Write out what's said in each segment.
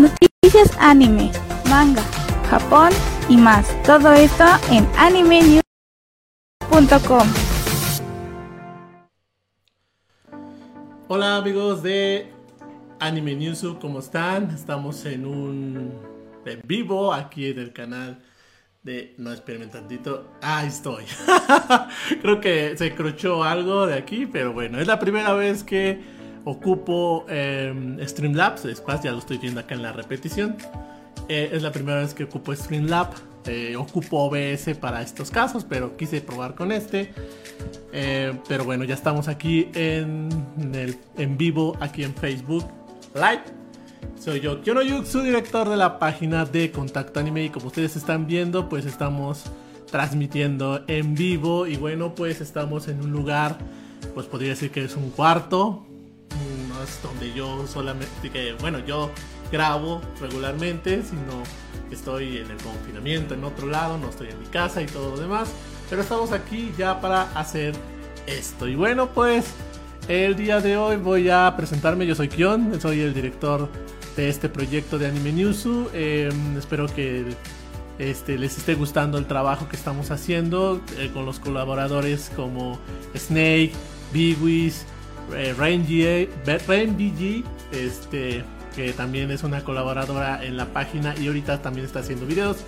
Noticias anime, manga, Japón y más. Todo esto en animenews.com. Hola amigos de Anime News, ¿cómo están? Estamos en un en vivo aquí en el canal de No esperen tantito. Ahí estoy. Creo que se crochó algo de aquí, pero bueno, es la primera vez que ocupo eh, Streamlabs. Después ya lo estoy viendo acá en la repetición. Eh, es la primera vez que ocupo Streamlabs. Eh, ocupo OBS para estos casos, pero quise probar con este. Eh, pero bueno, ya estamos aquí en, en vivo, aquí en Facebook Live. Soy yo, Kyono su director de la página de Contacto Anime. Y como ustedes están viendo, pues estamos transmitiendo en vivo. Y bueno, pues estamos en un lugar, pues podría decir que es un cuarto. Donde yo solamente, que bueno, yo grabo regularmente, sino estoy en el confinamiento en otro lado, no estoy en mi casa y todo lo demás. Pero estamos aquí ya para hacer esto. Y bueno, pues el día de hoy voy a presentarme. Yo soy Kion, soy el director de este proyecto de Anime Newsu. Eh, espero que este, les esté gustando el trabajo que estamos haciendo eh, con los colaboradores como Snake, Biwis, eh, RainBG, este, que también es una colaboradora en la página y ahorita también está haciendo videos.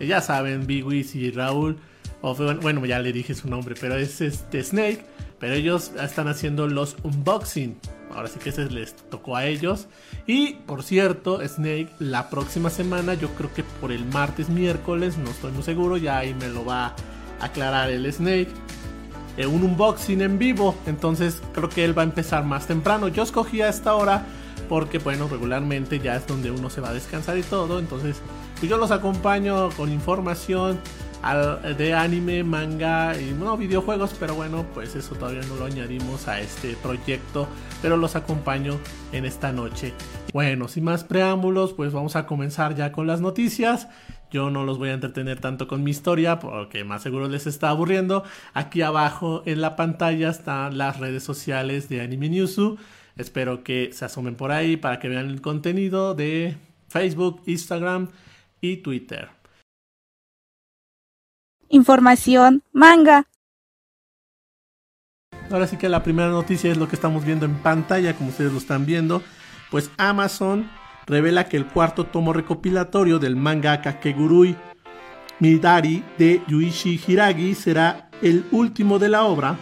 Eh, ya saben, Biwis y Raúl, bueno, ya le dije su nombre, pero es este Snake. Pero ellos están haciendo los unboxing. Ahora sí que ese les tocó a ellos. Y por cierto, Snake, la próxima semana, yo creo que por el martes, miércoles, no estoy muy seguro, ya ahí me lo va a aclarar el Snake. Eh, un unboxing en vivo. Entonces creo que él va a empezar más temprano. Yo escogí a esta hora porque, bueno, regularmente ya es donde uno se va a descansar y todo. Entonces, pues yo los acompaño con información de anime, manga y no videojuegos, pero bueno, pues eso todavía no lo añadimos a este proyecto, pero los acompaño en esta noche. Bueno, sin más preámbulos, pues vamos a comenzar ya con las noticias. Yo no los voy a entretener tanto con mi historia porque más seguro les está aburriendo. Aquí abajo en la pantalla están las redes sociales de Anime Newsu. Espero que se asomen por ahí para que vean el contenido de Facebook, Instagram y Twitter. Información manga. Ahora sí que la primera noticia es lo que estamos viendo en pantalla, como ustedes lo están viendo. Pues Amazon revela que el cuarto tomo recopilatorio del manga Kakegurui Midari de Yuichi Hiragi será el último de la obra.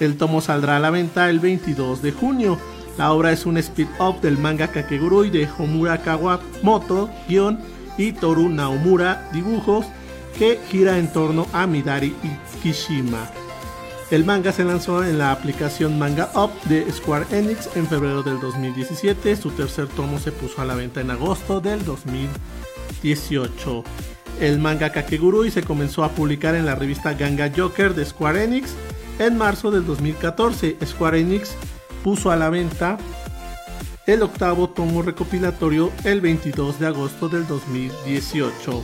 El tomo saldrá a la venta el 22 de junio. La obra es un speed-up del manga Kakegurui de Homura Kawamoto, guion, y Toru Naomura, dibujos, que gira en torno a Midari Kishima. El manga se lanzó en la aplicación Manga Up de Square Enix en febrero del 2017. Su tercer tomo se puso a la venta en agosto del 2018. El manga Kakegurui se comenzó a publicar en la revista Ganga Joker de Square Enix en marzo del 2014. Square Enix puso a la venta el octavo tomo recopilatorio el 22 de agosto del 2018.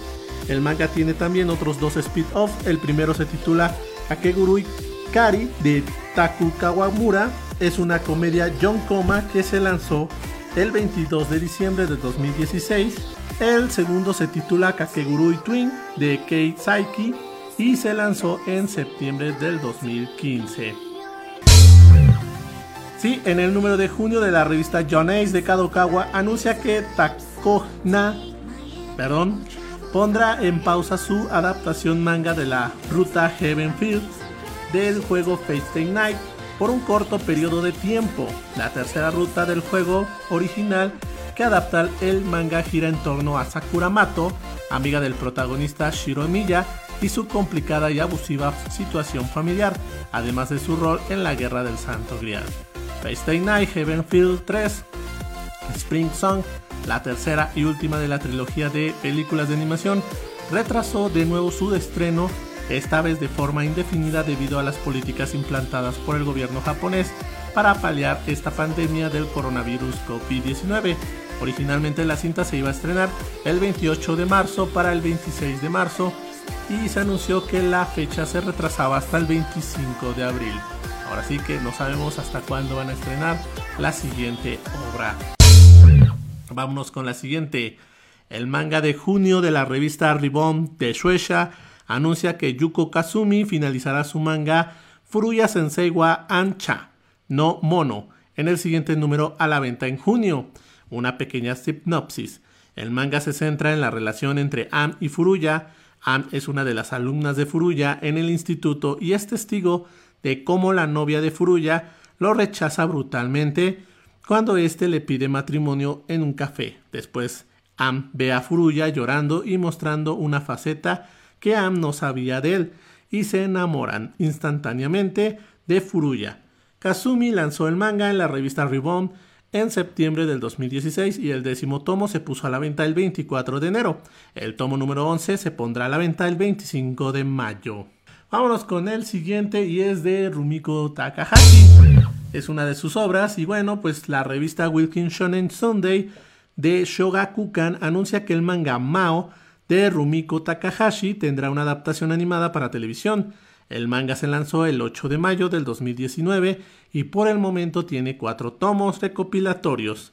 El manga tiene también otros dos speed-offs. El primero se titula Kakegurui Kari de Taku Kawamura. Es una comedia John Koma que se lanzó el 22 de diciembre de 2016. El segundo se titula Kakegurui Twin de Kei Saiki y se lanzó en septiembre del 2015. Sí, en el número de junio de la revista John Ace de Kadokawa anuncia que Takona, perdón, pondrá en pausa su adaptación manga de la ruta Heaven Field del juego Fate Night por un corto periodo de tiempo. La tercera ruta del juego original que adapta el manga gira en torno a Sakura Mato, amiga del protagonista Shiro Miya, y su complicada y abusiva situación familiar, además de su rol en la Guerra del Santo Grial. Stay Night, Heavenfield 3, Spring Song, la tercera y última de la trilogía de películas de animación, retrasó de nuevo su estreno, esta vez de forma indefinida debido a las políticas implantadas por el gobierno japonés para paliar esta pandemia del coronavirus COVID-19. Originalmente la cinta se iba a estrenar el 28 de marzo para el 26 de marzo y se anunció que la fecha se retrasaba hasta el 25 de abril. Ahora sí que no sabemos hasta cuándo van a estrenar la siguiente obra. Vámonos con la siguiente. El manga de junio de la revista Ribbon de Shueisha anuncia que Yuko Kazumi finalizará su manga Furuya Sensei wa Ancha no Mono en el siguiente número a la venta en junio. Una pequeña sinopsis. El manga se centra en la relación entre Am y Furuya. Am es una de las alumnas de Furuya en el instituto y es testigo de cómo la novia de Furuya lo rechaza brutalmente cuando éste le pide matrimonio en un café. Después, Am ve a Furuya llorando y mostrando una faceta que Am no sabía de él y se enamoran instantáneamente de Furuya. Kazumi lanzó el manga en la revista Ribbon en septiembre del 2016 y el décimo tomo se puso a la venta el 24 de enero. El tomo número 11 se pondrá a la venta el 25 de mayo. Vámonos con el siguiente y es de Rumiko Takahashi. Es una de sus obras y bueno, pues la revista Wilkins Shonen Sunday de Shogakukan anuncia que el manga Mao de Rumiko Takahashi tendrá una adaptación animada para televisión. El manga se lanzó el 8 de mayo del 2019 y por el momento tiene cuatro tomos recopilatorios.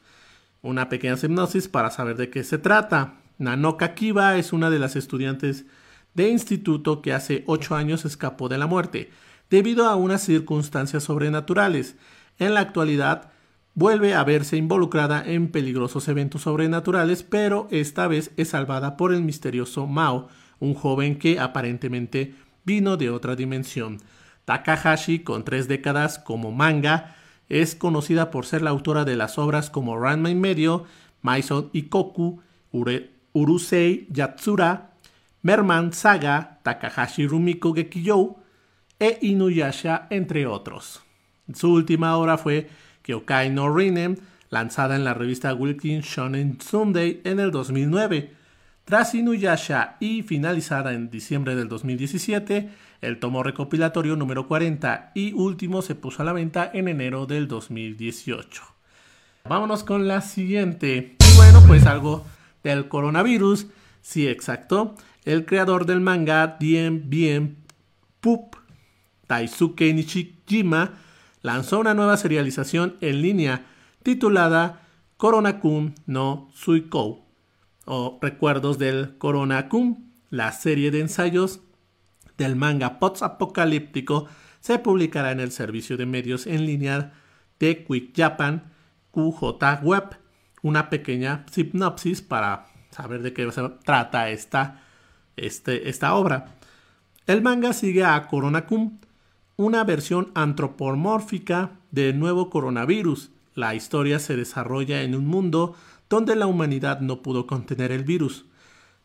Una pequeña hipnosis para saber de qué se trata. Nanoka Kiba es una de las estudiantes de instituto que hace ocho años escapó de la muerte, debido a unas circunstancias sobrenaturales. En la actualidad, vuelve a verse involucrada en peligrosos eventos sobrenaturales, pero esta vez es salvada por el misterioso Mao, un joven que aparentemente vino de otra dimensión. Takahashi, con tres décadas como manga, es conocida por ser la autora de las obras como Ranma y medio, Maison Ikoku, Urusei Yatsura, Merman Saga, Takahashi Rumiko Gekiyou e Inuyasha, entre otros. Su última obra fue Kyokai no Rinem, lanzada en la revista Wilkins Shonen Sunday en el 2009. Tras Inuyasha y finalizada en diciembre del 2017, el tomo recopilatorio número 40 y último se puso a la venta en enero del 2018. Vámonos con la siguiente. Y bueno, pues algo del coronavirus. Sí, exacto el creador del manga Dien Bien Pup, Taisuke Nishijima, lanzó una nueva serialización en línea titulada Corona-kun no Suikou, o Recuerdos del Corona-kun. La serie de ensayos del manga post apocalíptico se publicará en el servicio de medios en línea de Quick Japan QJ Web. Una pequeña sinopsis para saber de qué se trata esta este, obra. El manga sigue a Coronacum, una versión antropomórfica del nuevo coronavirus. La historia se desarrolla en un mundo donde la humanidad no pudo contener el virus.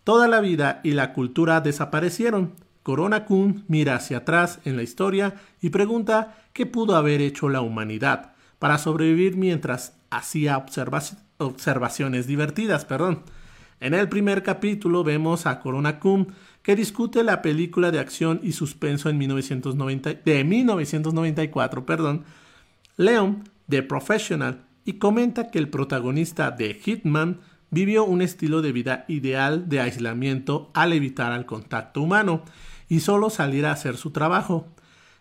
Toda la vida y la cultura desaparecieron. Corona Kun mira hacia atrás en la historia y pregunta qué pudo haber hecho la humanidad para sobrevivir mientras hacía observaciones divertidas. Perdón. En el primer capítulo vemos a Corona Kun que discute la película de acción y suspenso en 1990, de 1994, perdón, Leon, The Professional, y comenta que el protagonista de Hitman vivió un estilo de vida ideal de aislamiento al evitar el contacto humano y solo salir a hacer su trabajo.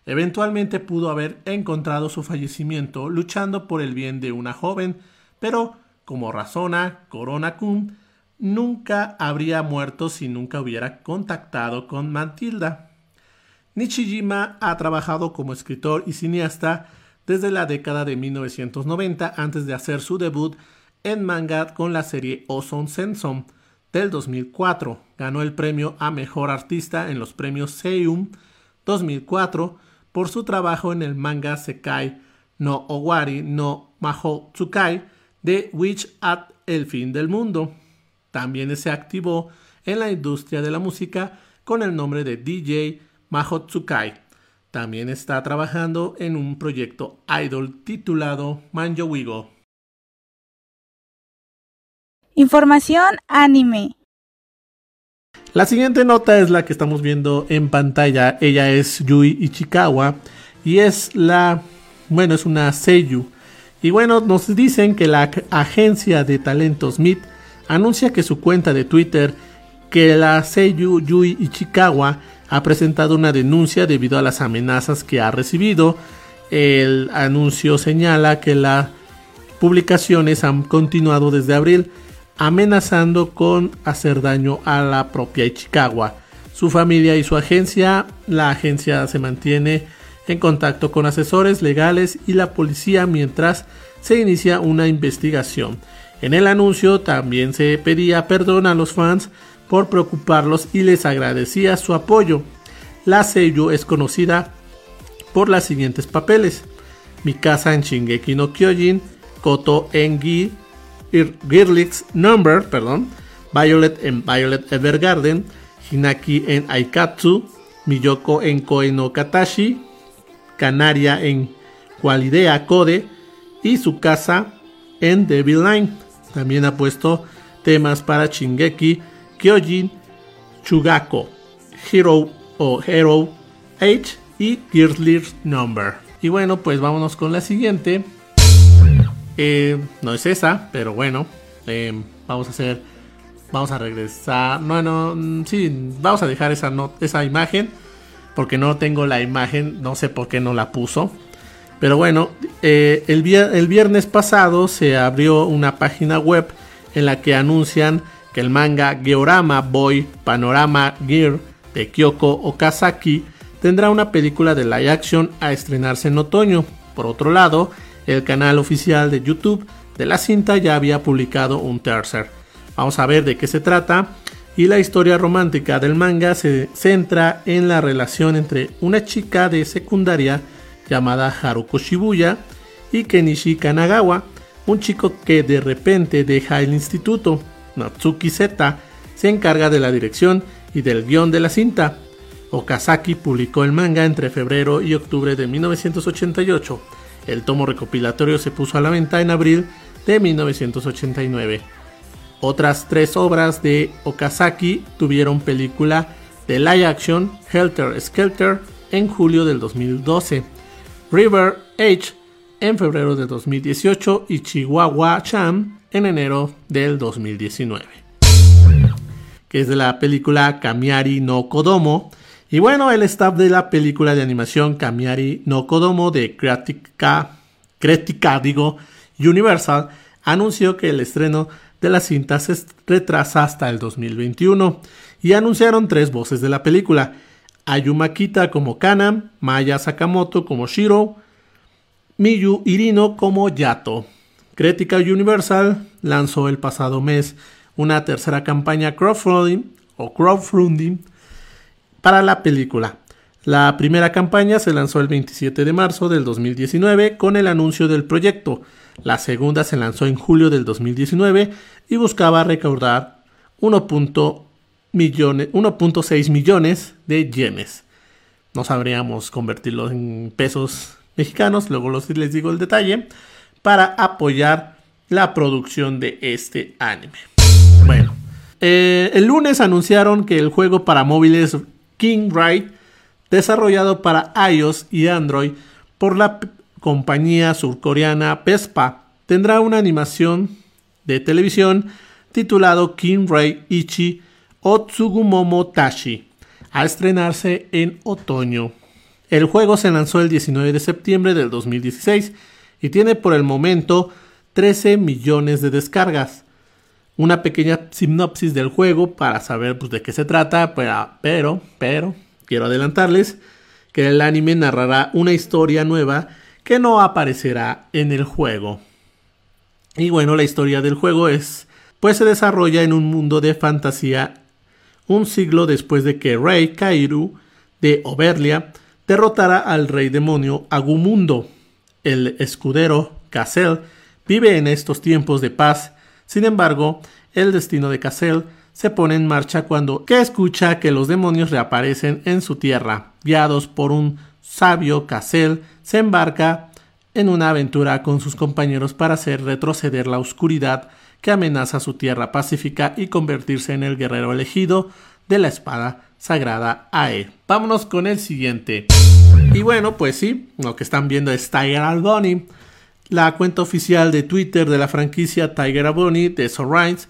Eventualmente pudo haber encontrado su fallecimiento luchando por el bien de una joven, pero, como razona Corona Kun, nunca habría muerto si nunca hubiera contactado con Matilda. Nishijima ha trabajado como escritor y cineasta desde la década de 1990 antes de hacer su debut en manga con la serie Ozone Senson del 2004. Ganó el premio a Mejor Artista en los premios Seium 2004 por su trabajo en el manga Sekai no Owari no Maho Tsukai de Witch at el fin del mundo. También se activó en la industria de la música con el nombre de DJ Mahotsukai. También está trabajando en un proyecto idol titulado Manjo Wigo. Información anime. La siguiente nota es la que estamos viendo en pantalla. Ella es Yui Ichikawa y es la, bueno, es una seiyu. Y bueno, nos dicen que la agencia de talentos MIT anuncia que su cuenta de Twitter, que la Seiyu Yui Ichikawa ha presentado una denuncia debido a las amenazas que ha recibido. El anuncio señala que las publicaciones han continuado desde abril. amenazando con hacer daño a la propia Ichikawa. Su familia y su agencia, la agencia se mantiene en contacto con asesores legales y la policía mientras se inicia una investigación. En el anuncio también se pedía perdón a los fans por preocuparlos y les agradecía su apoyo. La Seiyu es conocida por los siguientes papeles: Mikasa en Shingeki no Kyojin, Koto en Girlix Number, perdón, Violet en Violet Evergarden, Hinaki en Aikatsu, Miyoko en Koe no Katashi, Canaria en Qualidea Code y su casa en Devil Line. También ha puesto temas para Shingeki Kyojin, Chugako, Hero o Hero H y Girl's Number. Y bueno, pues vámonos con la siguiente. Eh, no es esa, pero bueno, eh, vamos a hacer, vamos a regresar. No, no, mm, sí, vamos a dejar esa, esa imagen porque no tengo la imagen, no sé por qué no la puso. Pero bueno, eh, el, el viernes pasado se abrió una página web en la que anuncian que el manga Georama Boy Panorama Gear de Kyoko Okazaki tendrá una película de live action a estrenarse en otoño. Por otro lado, el canal oficial de YouTube de la cinta ya había publicado un tercer. Vamos a ver de qué se trata. Y la historia romántica del manga se centra en la relación entre una chica de secundaria llamada Haruko Shibuya y Kenichi Kanagawa, un chico que de repente deja el instituto. Natsuki Zeta se encarga de la dirección y del guion de la cinta. Okazaki publicó el manga entre febrero y octubre de 1988. El tomo recopilatorio se puso a la venta en abril de 1989. Otras tres obras de Okazaki tuvieron película de live action Helter Skelter en julio del 2012, River Age en febrero de 2018 y Chihuahua Cham en enero del 2019, que es de la película Kamiari no Kodomo. Y bueno, el staff de la película de animación Kamiari no Kodomo de Critica, Critica digo, Universal anunció que el estreno de la cinta se retrasa hasta el 2021 y anunciaron tres voces de la película. Ayuma Kita como Kana, Maya Sakamoto como Shiro, Miyu Irino como Yato. Crítica Universal lanzó el pasado mes una tercera campaña crowdfunding o crowdfunding para la película. La primera campaña se lanzó el 27 de marzo del 2019 con el anuncio del proyecto. La segunda se lanzó en julio del 2019 y buscaba recaudar 1.6 millones de yenes. No sabríamos convertirlos en pesos mexicanos, luego les digo el detalle para apoyar la producción de este anime. Bueno, eh, el lunes anunciaron que el juego para móviles King Ride, desarrollado para iOS y Android por la compañía surcoreana Vespa, tendrá una animación de televisión titulado King Ray Ichi Otsugumomo Tashi, a estrenarse en otoño. El juego se lanzó el 19 de septiembre del 2016 y tiene por el momento 13 millones de descargas. Una pequeña sinopsis del juego para saber pues, de qué se trata, pero, pero, quiero adelantarles que el anime narrará una historia nueva que no aparecerá en el juego. Y bueno, la historia del juego es, pues se desarrolla en un mundo de fantasía un siglo después de que Rey Kairu de Oberlia derrotara al rey demonio Agumundo, el escudero Cassel vive en estos tiempos de paz. Sin embargo, el destino de Cassel se pone en marcha cuando que escucha que los demonios reaparecen en su tierra. Guiados por un sabio, Cassel se embarca en una aventura con sus compañeros para hacer retroceder la oscuridad que amenaza su tierra pacífica y convertirse en el guerrero elegido de la espada sagrada Ae. Vámonos con el siguiente. Y bueno, pues sí, lo que están viendo es Tiger Alboni. La cuenta oficial de Twitter de la franquicia Tiger Alboni de Sorrines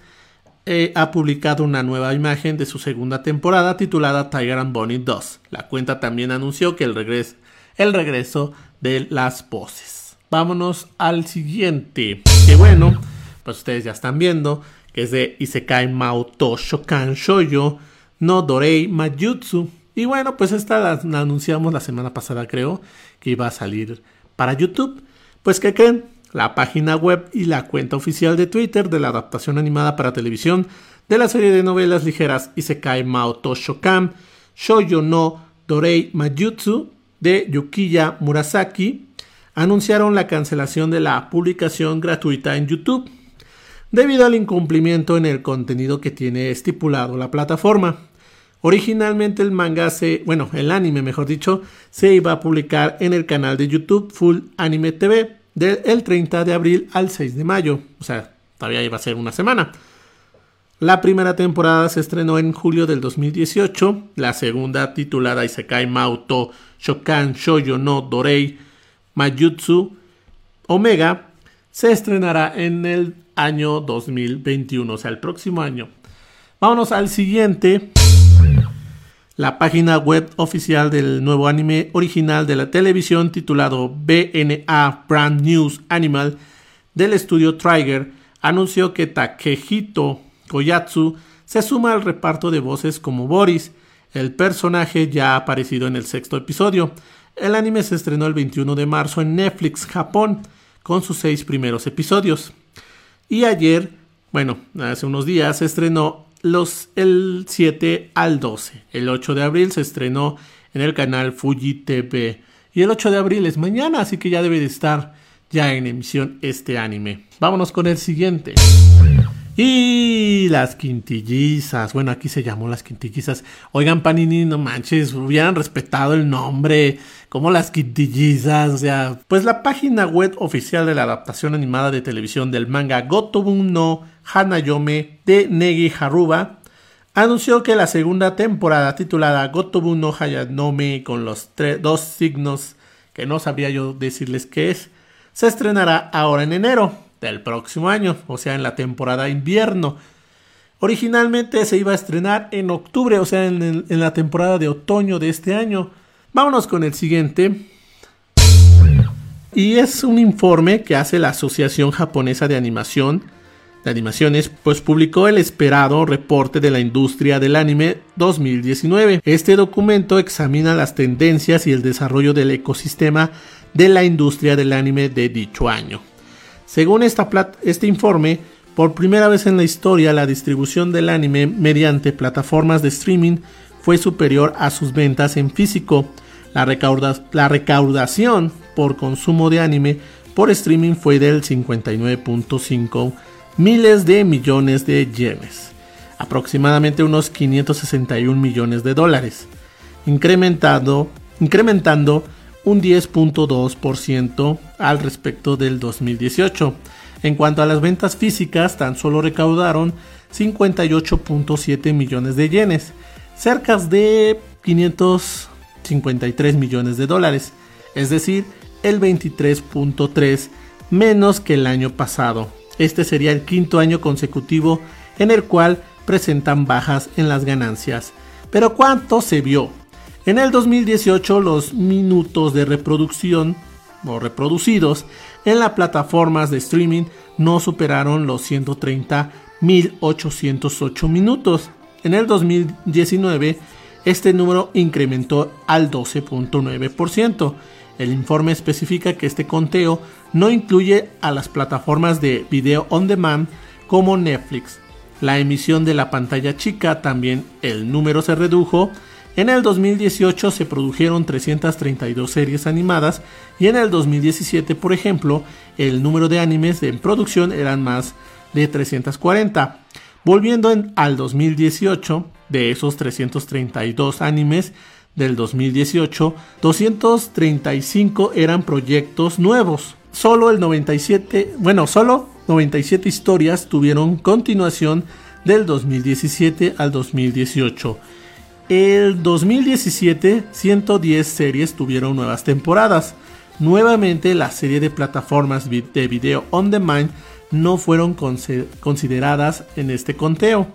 eh, ha publicado una nueva imagen de su segunda temporada titulada Tiger and 2. La cuenta también anunció que el, regreso, el regreso de las voces. Vámonos al siguiente. Que bueno, pues ustedes ya están viendo que es de Isekai Maoto Shokan Shoyo no Dorei Majutsu. Y bueno, pues esta la, anunciamos la semana pasada, creo, que iba a salir para YouTube. Pues, ¿qué creen? La página web y la cuenta oficial de Twitter de la adaptación animada para televisión de la serie de novelas ligeras Isekai Maoto Shokan Shoyo no Dorei Majutsu de Yukiya Murasaki anunciaron la cancelación de la publicación gratuita en YouTube debido al incumplimiento en el contenido que tiene estipulado la plataforma. Originalmente el manga se, bueno, el anime mejor dicho, se iba a publicar en el canal de YouTube Full Anime TV del 30 de abril al 6 de mayo, o sea, todavía iba a ser una semana. La primera temporada se estrenó en julio del 2018, la segunda titulada Isekai Mauto Shokan Shoyo no Dorei Majutsu Omega se estrenará en el año 2021, o sea, el próximo año. Vámonos al siguiente la página web oficial del nuevo anime original de la televisión titulado BNA Brand News Animal del estudio Trigger anunció que Takehito Koyatsu se suma al reparto de voces como Boris. El personaje ya aparecido en el sexto episodio. El anime se estrenó el 21 de marzo en Netflix Japón con sus seis primeros episodios. Y ayer, bueno, hace unos días se estrenó los, el 7 al 12. El 8 de abril se estrenó en el canal Fuji TV. Y el 8 de abril es mañana, así que ya debe de estar ya en emisión este anime. Vámonos con el siguiente. Y las quintillizas. Bueno, aquí se llamó las quintillizas. Oigan, Panini, no manches, hubieran respetado el nombre. Como las quintillizas. O sea, pues la página web oficial de la adaptación animada de televisión del manga Gotobun no Hanayome de Negi Haruba anunció que la segunda temporada titulada Gotobun no Hanayome con los dos signos que no sabía yo decirles qué es, se estrenará ahora en enero del próximo año, o sea, en la temporada invierno. Originalmente se iba a estrenar en octubre, o sea, en la temporada de otoño de este año. Vámonos con el siguiente. Y es un informe que hace la Asociación Japonesa de Animación de Animaciones, pues publicó el esperado reporte de la industria del anime 2019. Este documento examina las tendencias y el desarrollo del ecosistema de la industria del anime de dicho año. Según este informe, por primera vez en la historia la distribución del anime mediante plataformas de streaming fue superior a sus ventas en físico. La, recaudación por consumo de anime por streaming fue del 59.5 miles de millones de yenes, aproximadamente unos 561 millones de dólares, incrementando, un 10.2% al respecto del 2018. En cuanto a las ventas físicas, tan solo recaudaron 58.7 millones de yenes, cerca de 553 millones de dólares, es decir, el 23.3 menos que el año pasado. Este sería el quinto año consecutivo en el cual presentan bajas en las ganancias. Pero ¿cuánto se vio? En el 2018 los minutos de reproducción o reproducidos en las plataformas de streaming no superaron los 130.808 minutos. En el 2019 este número incrementó al 12.9%. El informe especifica que este conteo no incluye a las plataformas de video on demand como Netflix. La emisión de la pantalla chica también el número se redujo en el 2018 se produjeron 332 series animadas y en el 2017, por ejemplo, el número de animes en producción eran más de 340. Volviendo al 2018, de esos 332 animes del 2018, 235 eran proyectos nuevos. Solo el 97, bueno, solo 97 historias tuvieron continuación del 2017 al 2018. El 2017, 110 series tuvieron nuevas temporadas. Nuevamente, la serie de plataformas de video on demand no fueron consideradas en este conteo.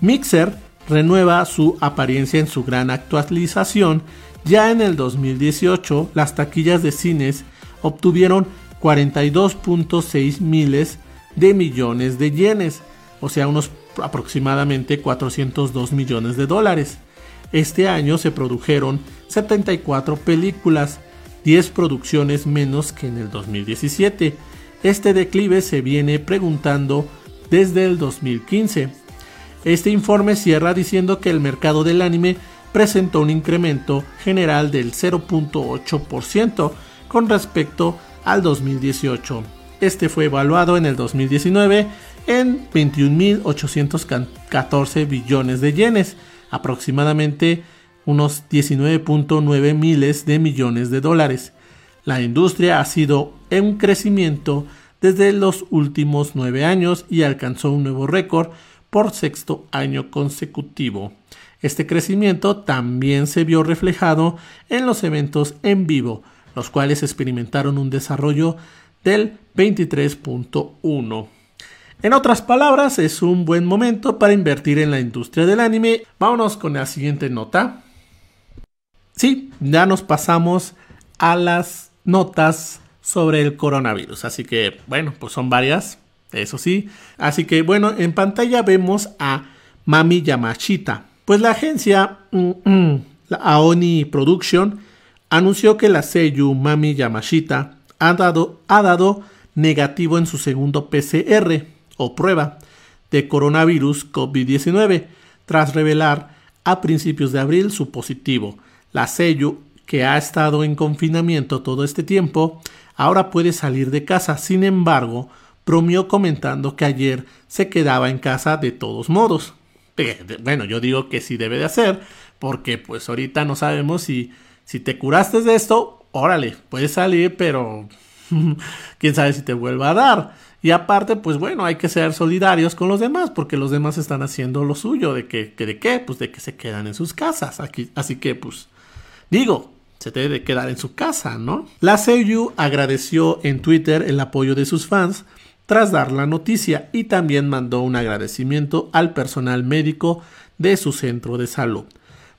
Mixer renueva su apariencia en su gran actualización. Ya en el 2018, las taquillas de cines obtuvieron 42.6 miles de millones de yenes, o sea, unos aproximadamente 402 millones de dólares. Este año se produjeron 74 películas, 10 producciones menos que en el 2017. Este declive se viene preguntando desde el 2015. Este informe cierra diciendo que el mercado del anime presentó un incremento general del 0.8% con respecto al 2018. Este fue evaluado en el 2019 en 21.814 billones de yenes, aproximadamente unos 19.9 miles de millones de dólares. La industria ha sido en crecimiento desde los últimos nueve años y alcanzó un nuevo récord por sexto año consecutivo. Este crecimiento también se vio reflejado en los eventos en vivo, los cuales experimentaron un desarrollo del 23.1. En otras palabras, es un buen momento para invertir en la industria del anime. Vámonos con la siguiente nota. Sí, ya nos pasamos a las notas sobre el coronavirus. Así que, bueno, pues son varias, eso sí. Así que, bueno, en pantalla vemos a Mami Yamashita. Pues la agencia mm, mm, Aoni Production anunció que la Seiyu Mami Yamashita ha dado, ha dado negativo en su segundo PCR o prueba de coronavirus COVID-19 tras revelar a principios de abril su positivo. La Seiyu, que ha estado en confinamiento todo este tiempo, ahora puede salir de casa. Sin embargo, bromeó comentando que ayer se quedaba en casa de todos modos. Bueno, yo digo que sí debe de hacer, porque pues ahorita no sabemos si, si te curaste de esto, órale, puedes salir, pero quién sabe si te vuelva a dar. Y aparte, pues bueno, hay que ser solidarios con los demás, porque los demás están haciendo lo suyo, de que, de qué, pues de que se quedan en sus casas. Aquí, así que, pues, digo, se debe de quedar en su casa, ¿no? La Seiyu agradeció en Twitter el apoyo de sus fans tras dar la noticia y también mandó un agradecimiento al personal médico de su centro de salud.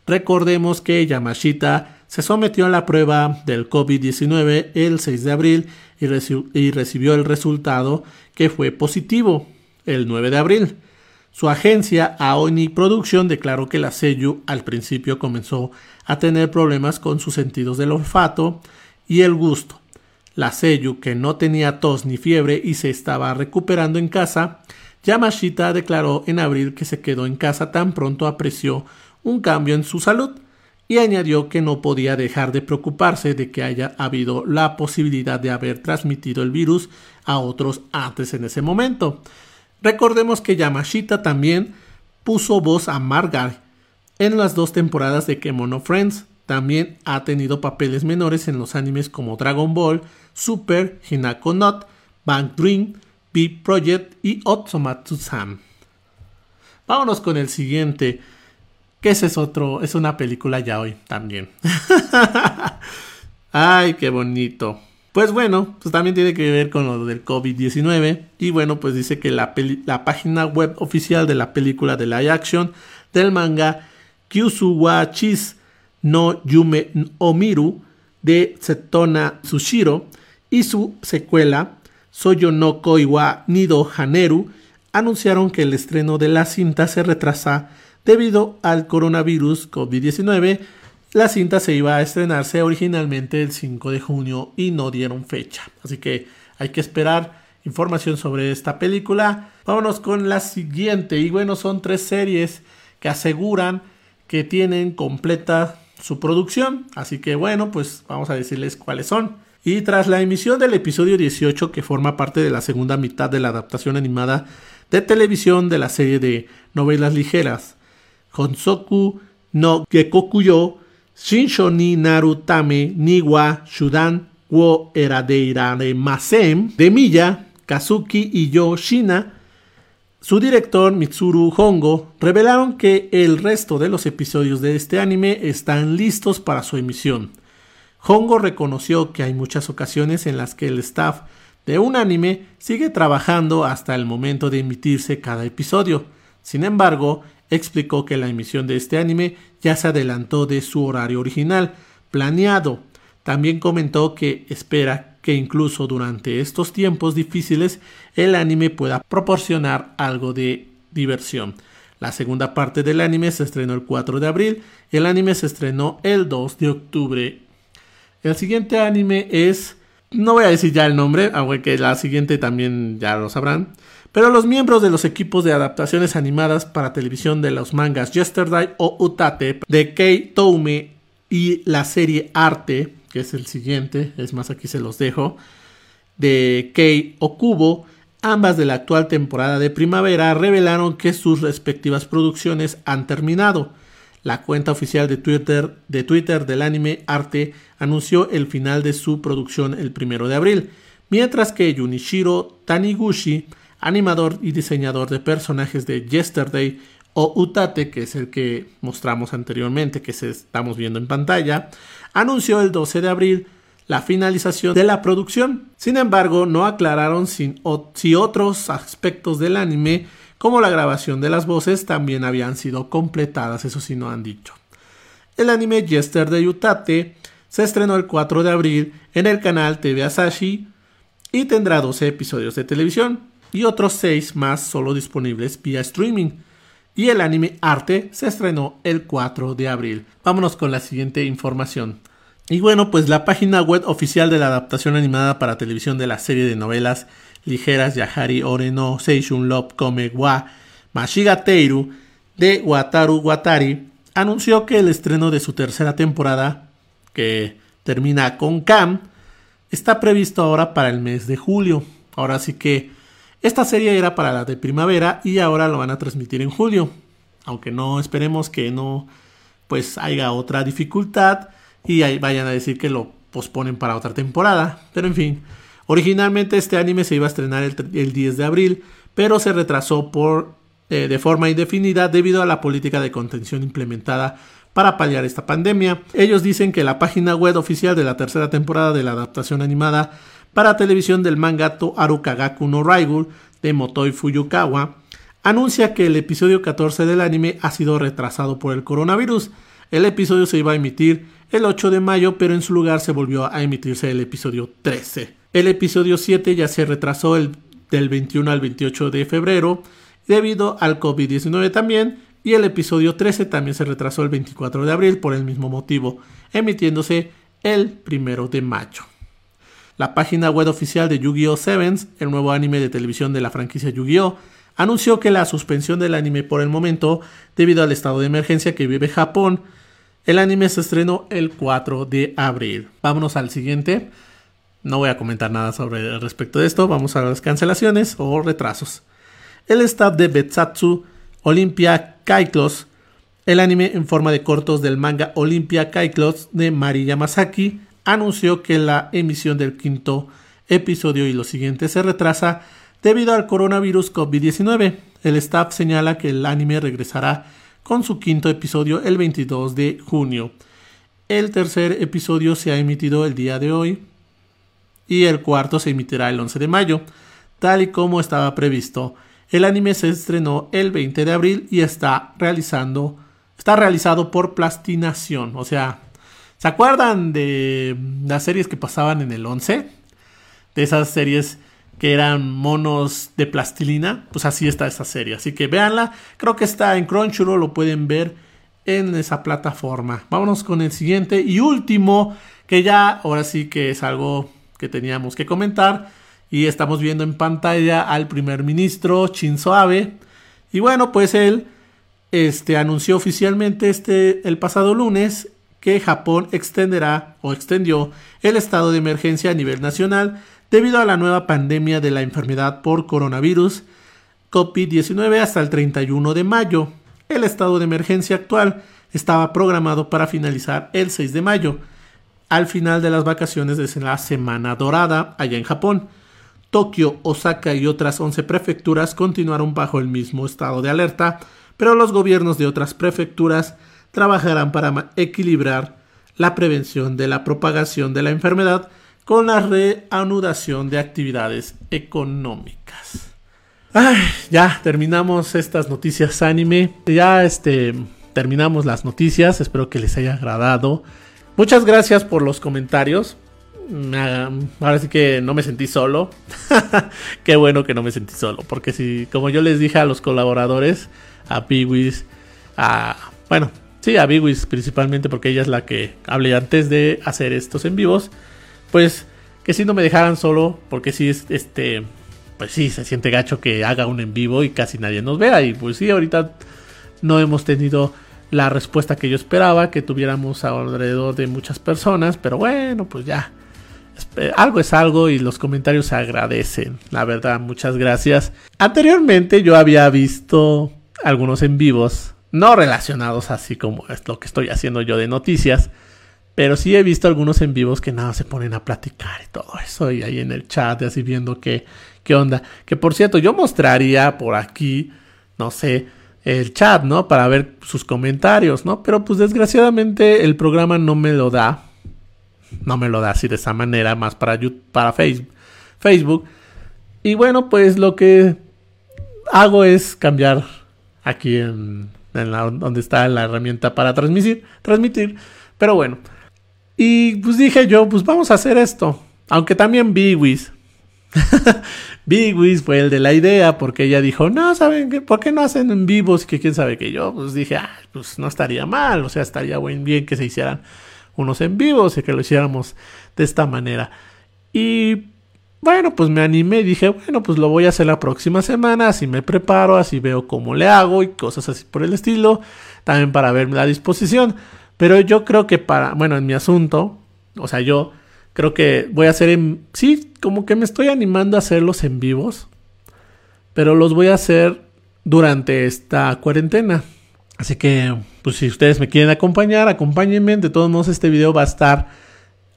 Recordemos que Yamashita se sometió a la prueba del COVID-19 el 6 de abril y, recibió el resultado que fue positivo el 9 de abril. Su agencia Aoni Production declaró que la Seiyu al principio comenzó a tener problemas con sus sentidos del olfato y el gusto. La Seiyu, que no tenía tos ni fiebre y se estaba recuperando en casa, Yamashita declaró en abril que se quedó en casa tan pronto apreció un cambio en su salud y añadió que no podía dejar de preocuparse de que haya habido la posibilidad de haber transmitido el virus a otros antes en ese momento. Recordemos que Yamashita también puso voz a Margaret en las dos temporadas de Kemono Friends. También ha tenido papeles menores en los animes como Dragon Ball, Super, Hinako Not, Bank Dream, Beat Project y Otsumatsu-san. Vámonos con el siguiente, que ese es otro, es una película ya hoy también. Ay, qué bonito. Pues bueno, pues también tiene que ver con lo del COVID-19. Y bueno, pues dice que la, la, página web oficial de la película de live action del manga Kyusuwa Chis no Yume Omiru de Setona Tsushiro y su secuela Soyo no Koiwa Nido Haneru anunciaron que el estreno de la cinta se retrasa debido al coronavirus COVID-19. La cinta se iba a estrenarse originalmente el 5 de junio y no dieron fecha. Así que hay que esperar información sobre esta película. Vámonos con la siguiente. Y bueno, son tres series que aseguran que tienen completa su producción. Así que bueno, pues vamos a decirles cuáles son. Y tras la emisión del episodio 18, que forma parte de la segunda mitad de la adaptación animada de televisión de la serie de novelas ligeras, Honsoku no Gekokuyo, Shinsho ni Narutame Niwa Shudan wo Eradeirare Masem de Milla, Kazuki y Yo Shina su director, Mitsuru Hongo, revelaron que el resto de los episodios de este anime están listos para su emisión. Hongo reconoció que hay muchas ocasiones en las que el staff de un anime sigue trabajando hasta el momento de emitirse cada episodio. Sin embargo, explicó que la emisión de este anime ya se adelantó de su horario original, planeado. También comentó que espera que incluso durante estos tiempos difíciles el anime pueda proporcionar algo de diversión. La segunda parte del anime se estrenó el 4 de abril el anime se estrenó el 2 de octubre. El siguiente anime es... No voy a decir ya el nombre, aunque la siguiente también ya lo sabrán. Pero los miembros de los equipos de adaptaciones animadas para televisión de los mangas Yesterday o Utate de Kei Toume y la serie Arte, que es el siguiente, es más aquí se los dejo, de Kei Okubo, ambas de la actual temporada de primavera, revelaron que sus respectivas producciones han terminado. La cuenta oficial de Twitter, de Twitter del anime Arte anunció el final de su producción el primero de abril, mientras que Junichiro Taniguchi, animador y diseñador de personajes de Yesterday o Utate, que es el que mostramos anteriormente, que se estamos viendo en pantalla, anunció el 12 de abril la finalización de la producción. Sin embargo, no aclararon si, otros aspectos del anime, como la grabación de las voces, también habían sido completadas, eso sí no han dicho. El anime Yesterday Utate se estrenó el 4 de abril en el canal TV Asashi y tendrá 12 episodios de televisión y otros 6 más solo disponibles vía streaming. Y el anime Arte se estrenó el 4 de abril. Vámonos con la siguiente información. Y bueno, pues la página web oficial de la adaptación animada para televisión de la serie de novelas ligeras Yahari Oreno Seishun Love Kome wa Mashigateiru de Wataru Watari anunció que el estreno de su tercera temporada, que termina con Cam, está previsto ahora para el mes de julio. Ahora sí que esta serie era para la de primavera y ahora lo van a transmitir en julio. Aunque no esperemos que no pues haya otra dificultad y ahí vayan a decir que lo posponen para otra temporada. Pero en fin, originalmente este anime se iba a estrenar el, 10 de abril, pero se retrasó por, eh, de forma indefinida debido a la política de contención implementada para paliar esta pandemia. Ellos dicen que la página web oficial de la tercera temporada de la adaptación animada para televisión del manga Arukagaku no Raigul de Motoi Fuyukawa anuncia que el episodio 14 del anime ha sido retrasado por el coronavirus. El episodio se iba a emitir el 8 de mayo, pero en su lugar se volvió a emitirse el episodio 13. El episodio 7 ya se retrasó el, del 21 al 28 de febrero debido al COVID-19 también, y el episodio 13 también se retrasó el 24 de abril por el mismo motivo, emitiéndose el 1 de mayo. La página web oficial de Yu-Gi-Oh! Sevens, el nuevo anime de televisión de la franquicia Yu-Gi-Oh!, anunció que la suspensión del anime por el momento, debido al estado de emergencia que vive Japón, el anime se estrenó el 4 de abril. Vámonos al siguiente. No voy a comentar nada sobre respecto de esto. Vamos a las cancelaciones o retrasos. El staff de Betsatsu Olympia Kaiklos, el anime en forma de cortos del manga Olympia Kaiklos de Mari Yamasaki, anunció que la emisión del quinto episodio y lo siguiente se retrasa debido al coronavirus COVID-19. El staff señala que el anime regresará con su quinto episodio el 22 de junio. El tercer episodio se ha emitido el día de hoy y el cuarto se emitirá el 11 de mayo, tal y como estaba previsto. El anime se estrenó el 20 de abril y está realizando está realizado por Plastinación, o sea, ¿se acuerdan de las series que pasaban en el 11? De esas series que eran monos de plastilina, pues así está esa serie. Así que véanla, creo que está en Crunchyroll, lo pueden ver en esa plataforma. Vámonos con el siguiente y último, que ya ahora sí que es algo que teníamos que comentar. Y estamos viendo en pantalla al primer ministro Shinzo Abe. Y bueno, pues él este, anunció oficialmente este, el pasado lunes que Japón extenderá o extendió el estado de emergencia a nivel nacional debido a la nueva pandemia de la enfermedad por coronavirus COVID-19 hasta el 31 de mayo. El estado de emergencia actual estaba programado para finalizar el 6 de mayo, al final de las vacaciones de la Semana Dorada allá en Japón. Tokio, Osaka y otras 11 prefecturas continuaron bajo el mismo estado de alerta, pero los gobiernos de otras prefecturas trabajarán para equilibrar la prevención de la propagación de la enfermedad con la reanudación de actividades económicas. ya terminamos estas noticias anime. Ya este terminamos las noticias. Espero que les haya agradado. Muchas gracias por los comentarios. ahora sí que no me sentí solo. Qué bueno que no me sentí solo, porque si, como yo les dije a los colaboradores, a Piwis, a, bueno, sí, a Biwis principalmente, porque ella es la que hablé antes de hacer estos en vivos, pues que si no me dejaran solo, porque si es este, pues sí, se siente gacho que haga un en vivo y casi nadie nos vea, y pues sí, ahorita no hemos tenido la respuesta que yo esperaba, que tuviéramos alrededor de muchas personas, pero bueno, pues ya. Algo es algo y los comentarios se agradecen, la verdad, muchas gracias. Anteriormente yo había visto algunos en vivos, no relacionados así como es lo que estoy haciendo yo de noticias, pero sí he visto algunos en vivos que nada se ponen a platicar y todo eso, y ahí en el chat, así viendo qué, qué onda. Que por cierto, yo mostraría por aquí, no sé, el chat, ¿no? Para ver sus comentarios, ¿no? Pero pues desgraciadamente el programa no me lo da. No me lo da así de esa manera, más para, YouTube, para Facebook. Y bueno, pues lo que hago es cambiar aquí en, donde está la herramienta para transmitir, transmitir. Pero bueno. Y pues dije yo, pues vamos a hacer esto. Aunque también Biwis Big Wiz fue el de la idea porque ella dijo, no, ¿saben? ¿Por qué no hacen en vivos? Que quién sabe que yo, pues dije, ah, pues no estaría mal, o sea, estaría buen bien que se hicieran unos en vivos y que lo hiciéramos de esta manera. Y bueno, pues me animé dije, bueno, pues lo voy a hacer la próxima semana, así me preparo, así veo cómo le hago y cosas así por el estilo, también para verme la disposición. Pero yo creo que para, bueno, en mi asunto, o sea, yo Creo que voy a hacer en... Sí, como que me estoy animando a hacerlos en vivos. Pero los voy a hacer durante esta cuarentena. Así que, pues si ustedes me quieren acompañar, acompáñenme. De todos modos, este video va a estar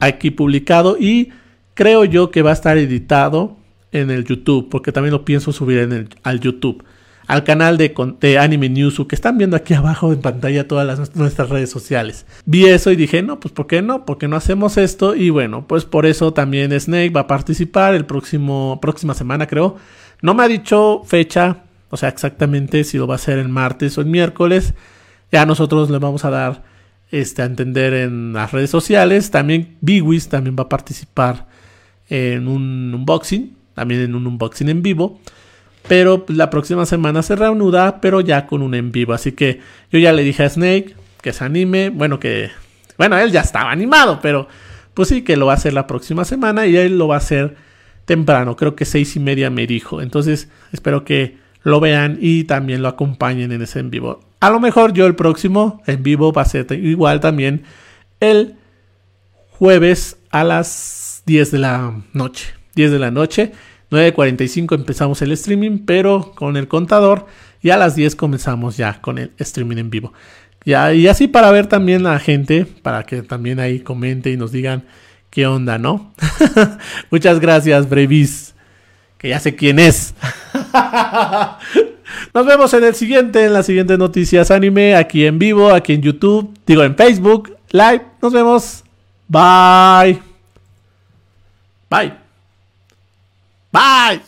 aquí publicado y creo yo que va a estar editado en el YouTube, porque también lo pienso subir en el, al YouTube al canal de, Anime News que están viendo aquí abajo en pantalla todas nuestras redes sociales. Vi eso y dije, no, pues ¿por qué no? ¿Por qué no hacemos esto? Y bueno, pues por eso también Snake va a participar el próximo, próxima semana creo. No me ha dicho fecha, o sea, exactamente si lo va a hacer el martes o el miércoles. Ya nosotros le vamos a dar este, a entender en las redes sociales. También Biwis también va a participar en un unboxing, también en un unboxing en vivo. Pero pues, la próxima semana se reanuda, pero ya con un en vivo. Así que yo ya le dije a Snake que se anime. Bueno, que. Bueno, él ya estaba animado, pero pues sí, que lo va a hacer la próxima semana y él lo va a hacer temprano. Creo que seis y media me dijo. Entonces, espero que lo vean y también lo acompañen en ese en vivo. A lo mejor yo el próximo en vivo va a ser igual también el jueves a las 10 de la noche. 10 de la noche. 9.45 empezamos el streaming, pero con el contador. Y a las 10 comenzamos ya con el streaming en vivo. Y así para ver también a la gente, para que también ahí comente y nos digan qué onda, ¿no? Muchas gracias, Brevis. Que ya sé quién es. Nos vemos en el siguiente, en las siguientes noticias anime, aquí en vivo, aquí en YouTube, digo en Facebook, live. Nos vemos. Bye. Bye. Bye.